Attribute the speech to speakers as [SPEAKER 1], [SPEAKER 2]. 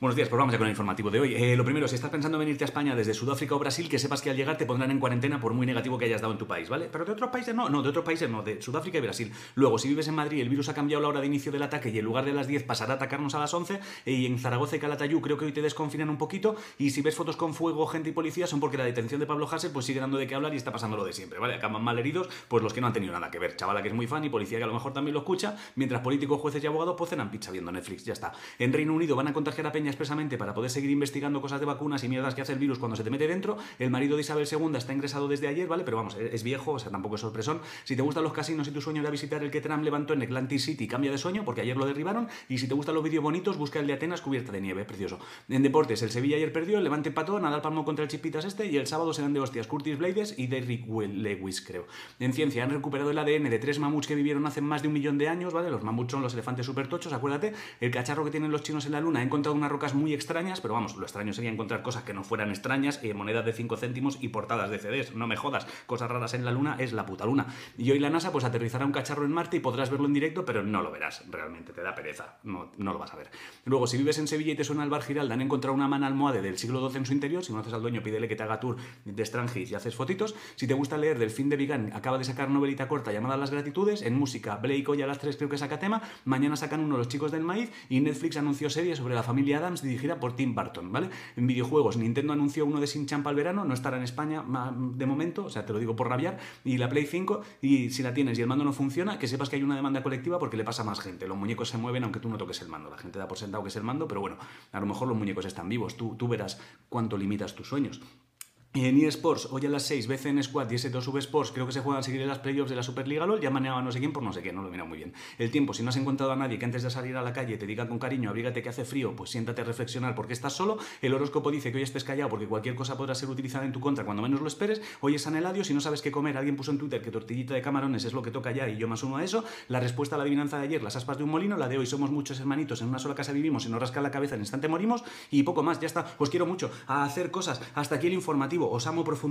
[SPEAKER 1] Buenos días, pues vamos ya con el informativo de hoy. Eh, lo primero, si estás pensando en venirte a España desde Sudáfrica o Brasil, que sepas que al llegar te pondrán en cuarentena por muy negativo que hayas dado en tu país, ¿vale? Pero de otros países no, no, de otros países no, de Sudáfrica y Brasil. Luego, si vives en Madrid, el virus ha cambiado la hora de inicio del ataque y en lugar de las 10 pasará a atacarnos a las 11. Y en Zaragoza y Calatayud creo que hoy te desconfinan un poquito. Y si ves fotos con fuego, gente y policía, son porque la detención de Pablo Hasél pues sigue dando de qué hablar y está pasando lo de siempre, ¿vale? Acaban mal heridos, pues los que no han tenido nada que ver. Chavala que es muy fan y policía que a lo mejor también lo escucha, mientras políticos, jueces y abogados pues pizza viendo Netflix, ya está. En Reino Unido van a contagiar a Peña expresamente para poder seguir investigando cosas de vacunas y mierdas que hace el virus cuando se te mete dentro. El marido de Isabel II está ingresado desde ayer, ¿vale? Pero vamos, es viejo, o sea, tampoco es sorpresón. Si te gustan los casinos y tu sueño era visitar el que Trump levantó en Atlantic City, cambia de sueño porque ayer lo derribaron. Y si te gustan los vídeos bonitos, busca el de Atenas cubierta de nieve, precioso. En deportes, el Sevilla ayer perdió, el Levante empató, Nadal palmó contra el Chipitas este y el sábado serán de hostias Curtis Blades y Derrick Lewis, creo. En ciencia, han recuperado el ADN de tres mamuts que vivieron hace más de un millón de años, ¿vale? Los mamuts son los elefantes supertochos, acuérdate. El cacharro que tienen los chinos en la luna ha encontrado unas rocas muy extrañas, pero vamos, lo extraño sería encontrar cosas que no fueran extrañas, eh, monedas de 5 céntimos y portadas de CDs. No me jodas, cosas raras en la Luna es la puta Luna. Y hoy la NASA pues aterrizará un cacharro en Marte y podrás verlo en directo, pero no lo verás, realmente, te da pereza, no, no lo vas a ver. Luego, si vives en Sevilla y te suena el bar Giralda, han encontrado una mana almohade del siglo XII en su interior, si conoces al dueño pídele que te haga tour de Strangis y haces fotitos. Si te gusta leer del fin de Vigan, acaba de sacar novelita corta llamada Las Gratitudes, en música, Blake hoy a las 3 creo que saca tema, mañana sacan uno los chicos del maíz y Netflix anunció serie sobre la familia Dirigida por Tim Burton, ¿vale? En videojuegos, Nintendo anunció uno de Sin Champa al verano, no estará en España de momento, o sea, te lo digo por rabiar, y la Play 5, y si la tienes y el mando no funciona, que sepas que hay una demanda colectiva porque le pasa a más gente. Los muñecos se mueven aunque tú no toques el mando. La gente da por sentado que es el mando, pero bueno, a lo mejor los muñecos están vivos. Tú, tú verás cuánto limitas tus sueños. Y en eSports, hoy a las 6, BCN Squad y S2V Sports, creo que se juegan a seguir en las playoffs de la Superliga LOL, ya maneaba no sé quién por no sé qué, no lo he mirado muy bien. El tiempo, si no has encontrado a nadie que antes de salir a la calle te diga con cariño, abrígate que hace frío, pues siéntate a reflexionar porque estás solo. El horóscopo dice que hoy estés callado porque cualquier cosa podrá ser utilizada en tu contra cuando menos lo esperes. Hoy es San Eladio, si no sabes qué comer, alguien puso en Twitter que tortillita de camarones es lo que toca ya y yo más uno a eso. La respuesta a la adivinanza de ayer, las aspas de un molino, la de hoy somos muchos hermanitos, en una sola casa vivimos, si nos rasca la cabeza en instante morimos y poco más, ya está. Os quiero mucho a hacer cosas. Hasta aquí el informativo, os amo profundamente